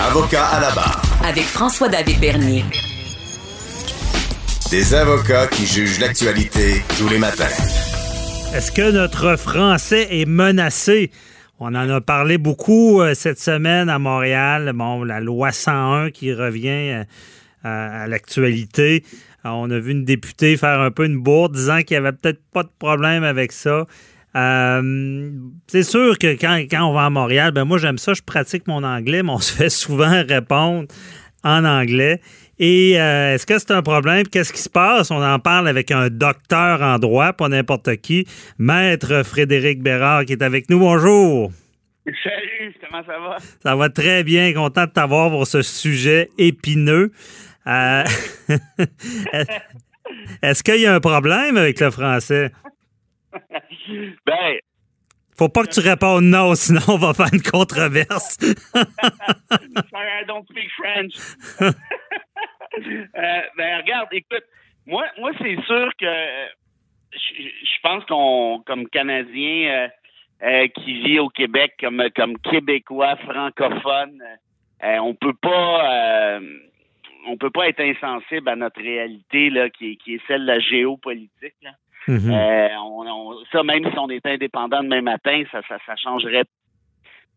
Avocat à la barre. Avec François-David Bernier. Des avocats qui jugent l'actualité tous les matins. Est-ce que notre français est menacé? On en a parlé beaucoup euh, cette semaine à Montréal. Bon, la loi 101 qui revient euh, à, l'actualité. On a vu une députée faire un peu une bourde disant qu'il n'y avait peut-être pas de problème avec ça. Euh, c'est sûr que quand, quand, on va à Montréal, ben moi j'aime ça, je pratique mon anglais, mais on se fait souvent répondre en anglais. Et euh, est-ce que c'est un problème? Qu'est-ce qui se passe? On en parle avec un docteur en droit, pas n'importe qui, Maître Frédéric Bérard, qui est avec nous. Bonjour. Salut, comment ça va? Ça va très bien, content de t'avoir pour ce sujet épineux. Euh, est-ce qu'il y a un problème avec le français? ben. Faut pas que tu répondes non, sinon on va faire une controverse. I don't speak French. euh, ben, regarde, écoute, moi, moi c'est sûr que je, pense qu'on, comme Canadien euh, euh, qui vit au Québec, comme, comme Québécois francophone, euh, on peut pas on peut pas être insensible à notre réalité là, qui, qui est celle de la géopolitique. Là. Mhm. Euh, on, ça, même si on était indépendant demain matin, ça, ça, ça changerait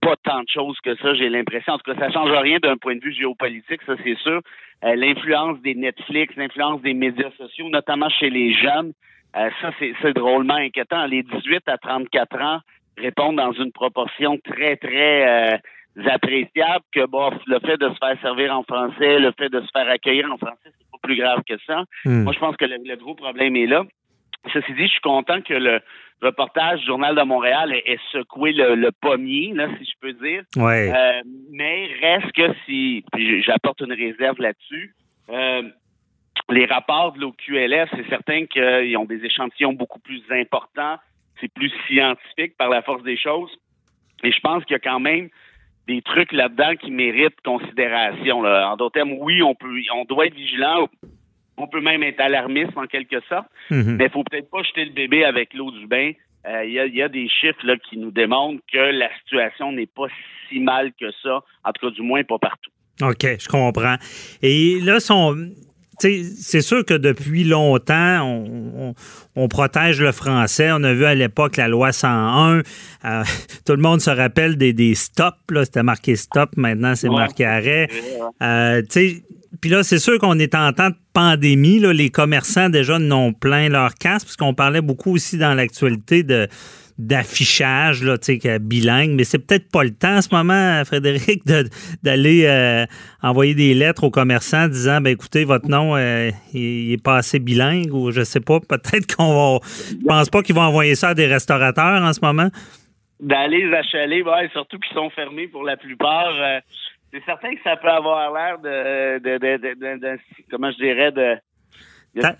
pas tant de choses que ça, j'ai l'impression. En tout cas, ça change rien d'un point de vue géopolitique, ça c'est sûr. Euh, l'influence des Netflix, l'influence des médias sociaux, notamment chez les jeunes, euh, ça c'est drôlement inquiétant. Les 18 à 34 ans répondent dans une proportion très, très appréciable que le fait de se faire servir en français, le fait de se faire accueillir en français, c'est pas plus grave que ça. Hmm. Moi, je pense que le gros problème est là. Ceci dit, je suis content que le reportage du Journal de Montréal ait, secoué le, pommier, là, si je peux dire. Ouais. Euh, mais reste que si, j'apporte une réserve là-dessus, euh, les rapports de l'OQLF, c'est certain qu'ils ont des échantillons beaucoup plus importants, c'est plus scientifique par la force des choses. Et je pense qu'il y a quand même des trucs là-dedans qui méritent considération. En d'autres termes, oui, on peut, on doit être vigilant on peut même être alarmiste en quelque sorte, mhm. mais il faut peut-être pas jeter le bébé avec l'eau du bain. Euh, il y, a, des chiffres là, qui nous démontrent que la situation n'est pas si mal que ça, en tout cas du moins pas partout. OK, je comprends. Et là, c'est sûr que depuis longtemps, on, protège le français. On a vu à l'époque la loi 101. Euh, tout le monde se rappelle des, des stops. C'était marqué stop. Maintenant, c'est marqué arrêt. Euh, puis là, c'est sûr qu'on est en temps de pandémie. Là, les commerçants déjà n'ont plein leur casse, puisqu'on parlait beaucoup aussi dans l'actualité de d'affichage là, bilingue, mais c'est peut-être pas le temps en ce moment, Frédéric, d'aller euh, envoyer des lettres aux commerçants disant, ben écoutez, votre nom, euh, il, est pas assez bilingue ou je sais pas, peut-être qu'on va, je pense pas qu'ils vont envoyer ça à des restaurateurs en ce moment. D'aller les achaler, ouais, surtout qu'ils sont fermés pour la plupart. Euh, c'est certain que ça peut avoir l'air de, de, de, de, comment je dirais, de, d'un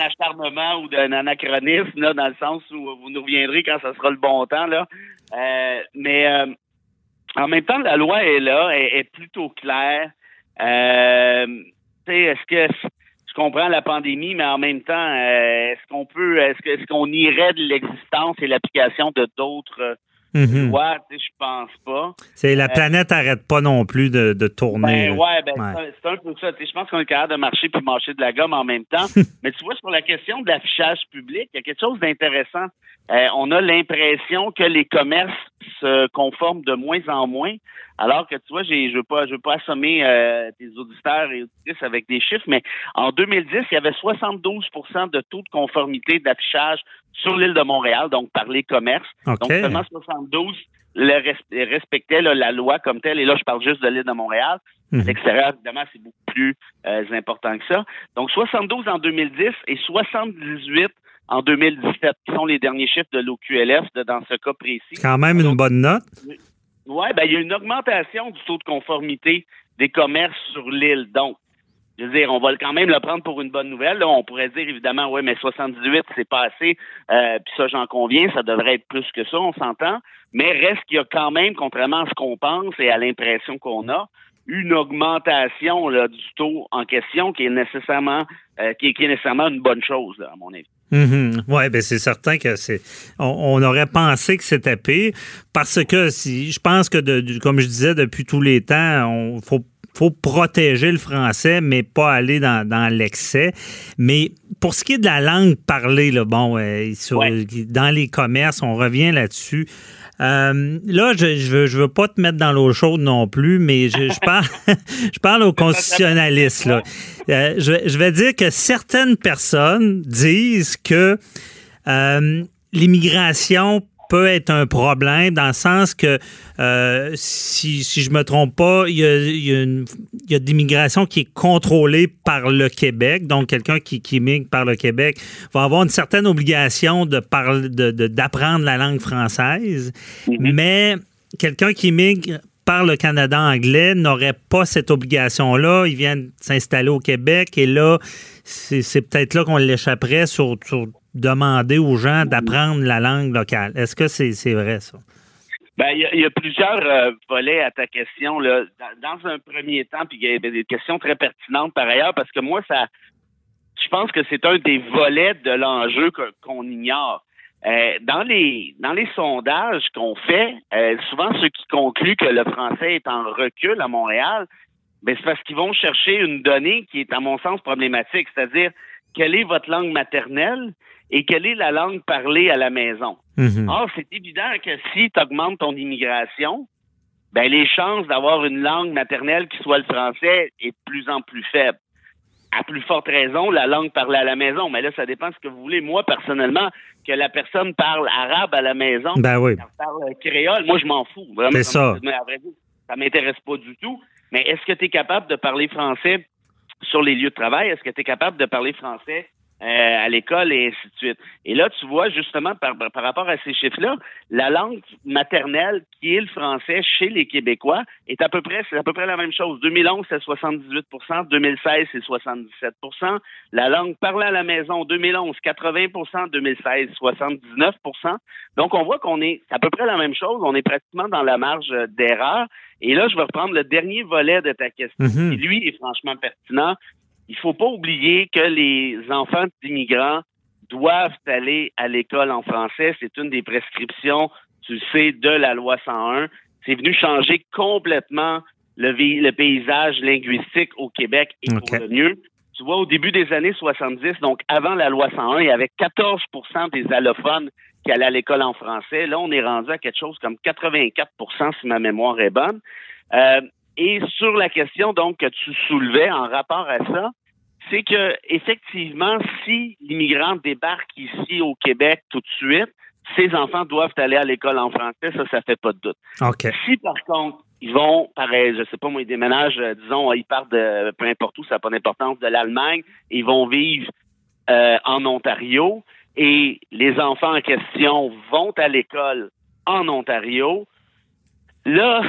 acharnement ou d'un anachronisme, là, dans le sens où vous nous reviendrez quand ça sera le bon temps. Là. Euh, mais euh, en même temps, la loi est là, est, est plutôt claire. Euh, est-ce que je comprends la pandémie, mais en même temps, euh, est-ce qu'on peut, est-ce que, est-ce qu'on irait de l'existence et l'application de d'autres Mm je pense pas. C'est la euh, planète n'arrête pas non plus de, tourner. Ben, ouais, ben, c'est un peu ça. Je pense qu'on est capable de marcher puis marcher de la gomme en même temps. Mais tu vois, sur la question de l'affichage public, il y a quelque chose d'intéressant. Euh, on a l'impression que les commerces se conforment de moins en moins. Alors que tu vois, j'ai, je veux pas, je veux pas assommer euh, tes auditeurs et auditrices avec des chiffres, mais en 2010, il y avait 72% de taux de conformité d'affichage sur l'île de Montréal, donc par les commerces. Donc seulement 72 respectaient la loi comme telle. Et là, je parle juste de l'île de Montréal. Mhm. L'extérieur, évidemment, c'est beaucoup plus euh, important que ça. Donc 72 en 2010 et 78 en 2017, qui sont les derniers chiffres de l'OQLF dans ce cas précis. Quand même une bonne note. Oui, ben, il y a une augmentation du taux de conformité des commerces sur l'île. Donc, je veux dire, on va quand même le prendre pour une bonne nouvelle. On pourrait dire évidemment, oui, mais 78, c'est pas assez. Euh, puis ça, j'en conviens, ça devrait être plus que ça, on s'entend. Mais reste qu'il y a quand même, contrairement à ce qu'on pense et à l'impression qu'on a, une augmentation là, du taux en question qui est nécessairement euh, qui, est, nécessairement une bonne chose, à mon avis. Mhm. Oui, ben c'est certain que c'est. On, aurait pensé que c'était pire parce que si je pense que de, comme je disais depuis tous les temps, on faut faut protéger le français, mais pas aller dans, dans l'excès. Mais pour ce qui est de la langue parlée, là, bon, euh, dans les commerces, on revient là-dessus. Euh, là, je, je veux, je veux pas te mettre dans l'eau chaude non plus, mais je, je parle, je parle aux constitutionnalistes. Là. Euh, je, je, vais dire que certaines personnes disent que euh, l'immigration peut être un problème dans le sens que, euh, si, si je me trompe pas, il y a, il y a, une, il y a de l'immigration qui est contrôlée par le Québec. Donc, quelqu'un qui, qui immigre par le Québec va avoir une certaine obligation de parler, de, d'apprendre la langue française. Mm-hmm. Mais quelqu'un qui immigre par le Canada anglais n'aurait pas cette obligation-là. Ils viennent s'installer au Québec et là, c'est, c'est peut-être là qu'on l'échapperait sur, sur demander aux gens d'apprendre la langue locale. Est-ce que c'est vrai, ça? Ben, il y, a plusieurs euh, volets à ta question. Là. Dans, un premier temps, puis il y a des questions très pertinentes par ailleurs, parce que moi, ça, je pense que c'est un des volets de l'enjeu qu'on ignore. Euh, dans les dans les sondages qu'on fait, euh, souvent ceux qui concluent que le français est en recul à Montréal, ben c'est parce qu'ils vont chercher une donnée qui est à mon sens problématique, c'est-à-dire quelle est votre langue maternelle? Et quelle est la langue parlée à la maison. Mhm. Or, c'est évident que si tu augmentes ton immigration, ben les chances d'avoir une langue maternelle qui soit le français est de plus en plus faible. À plus forte raison, la langue parlée à la maison. Mais là, ça dépend de ce que vous voulez. Moi, personnellement, que la personne parle arabe à la maison, ben oui. parle créole, moi, je m'en fous. C'est ça. ça m'intéresse pas du tout. Mais est-ce que tu es capable de parler français sur les lieux de travail? Est-ce que tu es capable de parler français euh, à l'école et ainsi de suite. Et là, tu vois, justement, par, par rapport à ces chiffres-là, la langue maternelle, qui est le français chez les Québécois, est à peu près, c'est à peu près la même chose. 2011, c'est 78% 2016, c'est 77% La langue parlée à la maison, 2011, 80% 2016, 79% Donc, on voit qu'on est à peu près la même chose. On est pratiquement dans la marge d'erreur. Et là, je vais reprendre le dernier volet de ta question, mm-hmm. qui, lui, est franchement pertinent il faut pas oublier que les enfants d'immigrants doivent aller à l'école en français. C'est une des prescriptions, tu sais, de la loi 101. C'est venu changer complètement le, le, paysage linguistique au Québec et pour le mieux. Tu vois, au début des années 70, donc avant la loi 101, il y avait 14% des allophones qui allaient à l'école en français. Là, on est rendu à quelque chose comme 84% si ma mémoire est bonne. Euh, et sur la question donc que tu soulevais en rapport à ça, c'est que effectivement, si l'immigrant débarque ici au Québec tout de suite, ses enfants doivent aller à l'école en français, ça, ça fait pas de doute. Si par contre ils vont, pareil, je sais pas moi, ils déménagent, euh, disons, ils partent de peu importe où, ça n'a pas d'importance, de l'Allemagne, ils vont vivre euh, en Ontario et les enfants en question vont à l'école en Ontario, Là,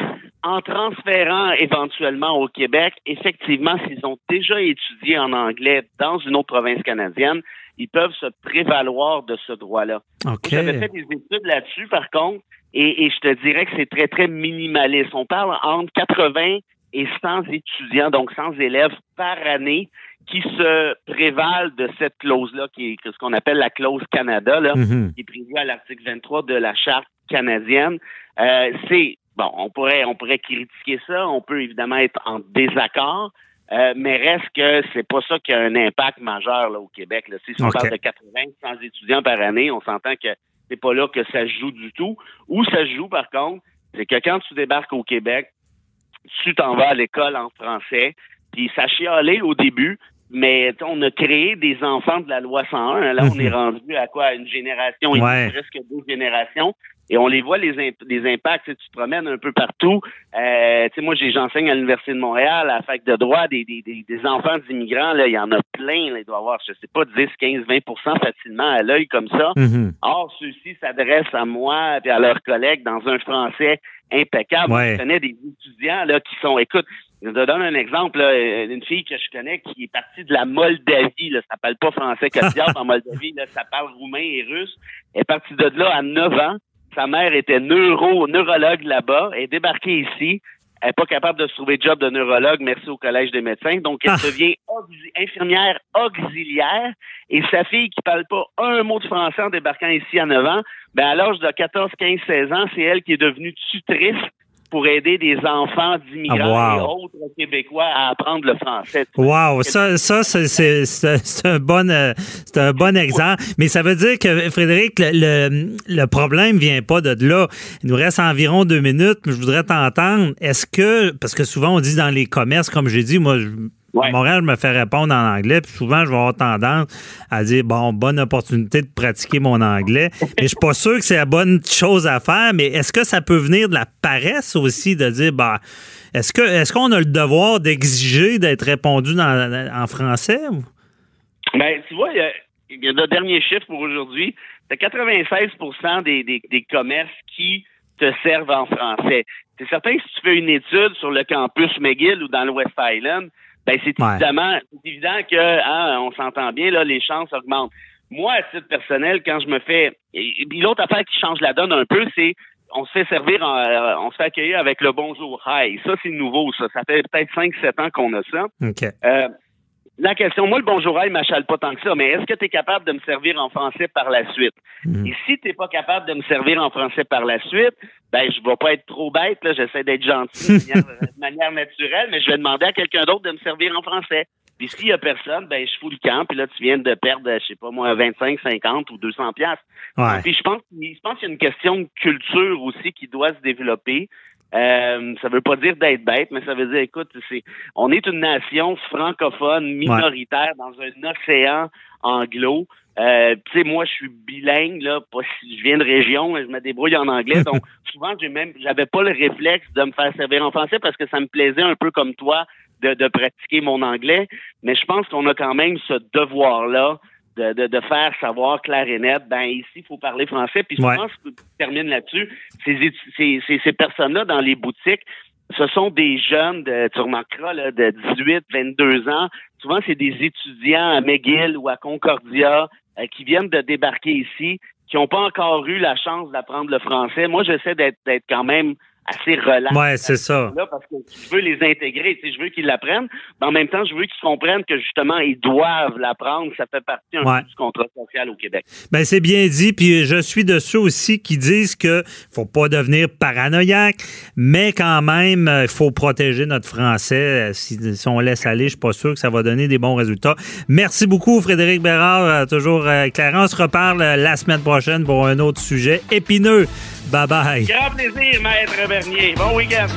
en transférant éventuellement au Québec, effectivement, s'ils ont déjà étudié en anglais dans une autre province canadienne, ils peuvent se prévaloir de ce droit-là. Okay. J'avais fait des études là-dessus, par contre, et, je te dirais que c'est très, très minimaliste. On parle entre 80 et 100 étudiants, donc 100 élèves par année qui se prévalent de cette clause-là, qui est ce qu'on appelle la clause Canada, là, mm-hmm. qui est prévue à l'article 23 de la Charte canadienne. Euh, c'est bon, on pourrait, on pourrait critiquer ça, on peut évidemment être en désaccord, euh, mais reste que c'est pas ça qui a un impact majeur là, au Québec. Là. Si on parle de 80, 100 étudiants par année, on s'entend que c'est pas là que ça joue du tout. Où ça joue, par contre, c'est que quand tu débarques au Québec, tu t'en vas à l'école en français, puis ça chialait au début, mais on a créé des enfants de la loi 101. Là, on est rendu à quoi? Une génération, presque deux générations et on les voit les, les impacts. Tu, te promènes un peu partout. Euh, moi, j'enseigne à l'université de Montréal, à la fac de droit, des, des, des enfants d'immigrants. Là, il y en a plein. Là, il doit y avoir, je sais pas, 10, 15, 20% facilement à l'œil comme ça. Mm-hmm. Or, ceux-ci s'adressent à moi et à leurs collègues dans un français impeccable. Je connais des étudiants là qui sont, écoute, je te donne un exemple, là, une fille que je connais qui est partie de la Moldavie, là, ça parle pas français qu'elle en Moldavie, là, ça parle roumain et russe. Elle est partie de là à 9 ans. Sa mère était neuro, neurologue là-bas. Elle est débarquée ici. Elle n'est pas capable de se trouver job de neurologue, merci au Collège des médecins. Donc, elle Ah. devient auxi- infirmière auxiliaire. Et sa fille, qui parle pas un mot de français en débarquant ici à 9 ans, ben à l'âge de 14, 15, 16 ans, c'est elle qui est devenue tutrice pour aider des enfants d'immigrants Ah, wow. et autres Québécois à apprendre le français. Wow, ça, ça c'est- un bon euh, un bon exemple. Mais ça veut dire que Frédéric, le, le, le problème vient pas de là. Il nous reste environ deux minutes, mais je voudrais t'entendre. Est-ce que parce que souvent on dit dans les commerces, comme j'ai dit, moi Ouais. à Montréal, je me fais répondre en anglais, puis souvent je vais avoir tendance à dire bon, bonne opportunité de pratiquer mon anglais. Mais je suis pas sûr que c'est la bonne chose à faire. Mais est-ce que ça peut venir de la paresse aussi de dire bah est-ce que est-ce qu'on a le devoir d'exiger d'être répondu dans- en français? Ben, tu vois, il y a, il y a le dernier chiffre pour aujourd'hui. C'est 96 des, des, des commerces qui te servent en français. C'est certain que si tu fais une étude sur le campus McGill ou dans le West Island, ben c'est Ouais. évidemment, évident que, hein, on s'entend bien, là, les chances augmentent. Moi, à titre personnel, quand je me fais, et, et puis l'autre affaire qui change la donne un peu, c'est on se fait servir, en- euh, on se fait accueillir avec le bonjour hi. Ça, c'est nouveau, ça. Ça fait peut-être 5-7 ans qu'on a ça. OK. Euh, la question, moi, le bonjour, il m'achale pas tant que ça, mais est-ce que tu es capable de me servir en français par la suite? Mhm. Et si tu pas capable de me servir en français par la suite, ben, je vais pas être trop bête, là, j'essaie d'être gentil de manière, de manière naturelle, mais je vais demander à quelqu'un d'autre de me servir en français. Puis s'il y a personne, ben, je fous le camp, puis là, tu viens de perdre, je sais pas moi, 25, 50 ou 200 piastres. Ouais. Puis je pense, je pense qu'il y a une question de culture aussi qui doit se développer. Euh, ça veut pas dire d'être bête, mais ça veut dire, écoute, c'est, on est une nation francophone minoritaire dans un océan anglo. Euh, tu sais, moi, je suis bilingue, là, pas si je viens de région, je me débrouille en anglais. Donc, souvent, j'ai même, j'avais pas le réflexe de me faire servir en français parce que ça me plaisait un peu comme toi de, de pratiquer mon anglais. Mais je pense qu'on a quand même ce devoir-là de, de, de faire savoir clair et net, ben ici, il faut parler français. Puis Ouais. souvent, je termine là-dessus, ces, ces, ces, ces personnes-là dans les boutiques, ce sont des jeunes, de, tu remarqueras, là, de 18, 22 ans. Souvent, c'est des étudiants à McGill ou à Concordia euh, qui viennent de débarquer ici, qui n'ont pas encore eu la chance d'apprendre le français. Moi, j'essaie d'être quand même assez relax. Ouais, c'est ça. Là, parce que je veux les intégrer, tu sais, je veux qu'ils l'apprennent, mais en même temps, je veux qu'ils comprennent que justement, ils doivent l'apprendre. Ça fait partie un Ouais. peu du contrat social au Québec. Ben c'est bien dit, puis je suis de ceux aussi qui disent que faut pas devenir paranoïaque, mais quand même euh, il faut protéger notre français. Euh, Si, si on laisse aller, je suis pas sûr que ça va donner des bons résultats. Merci beaucoup Frédéric Bérard, euh, toujours éclairant. On se reparle la semaine prochaine pour un autre sujet épineux. Bye bye. Grand plaisir, maître Bernier. Bon week-end.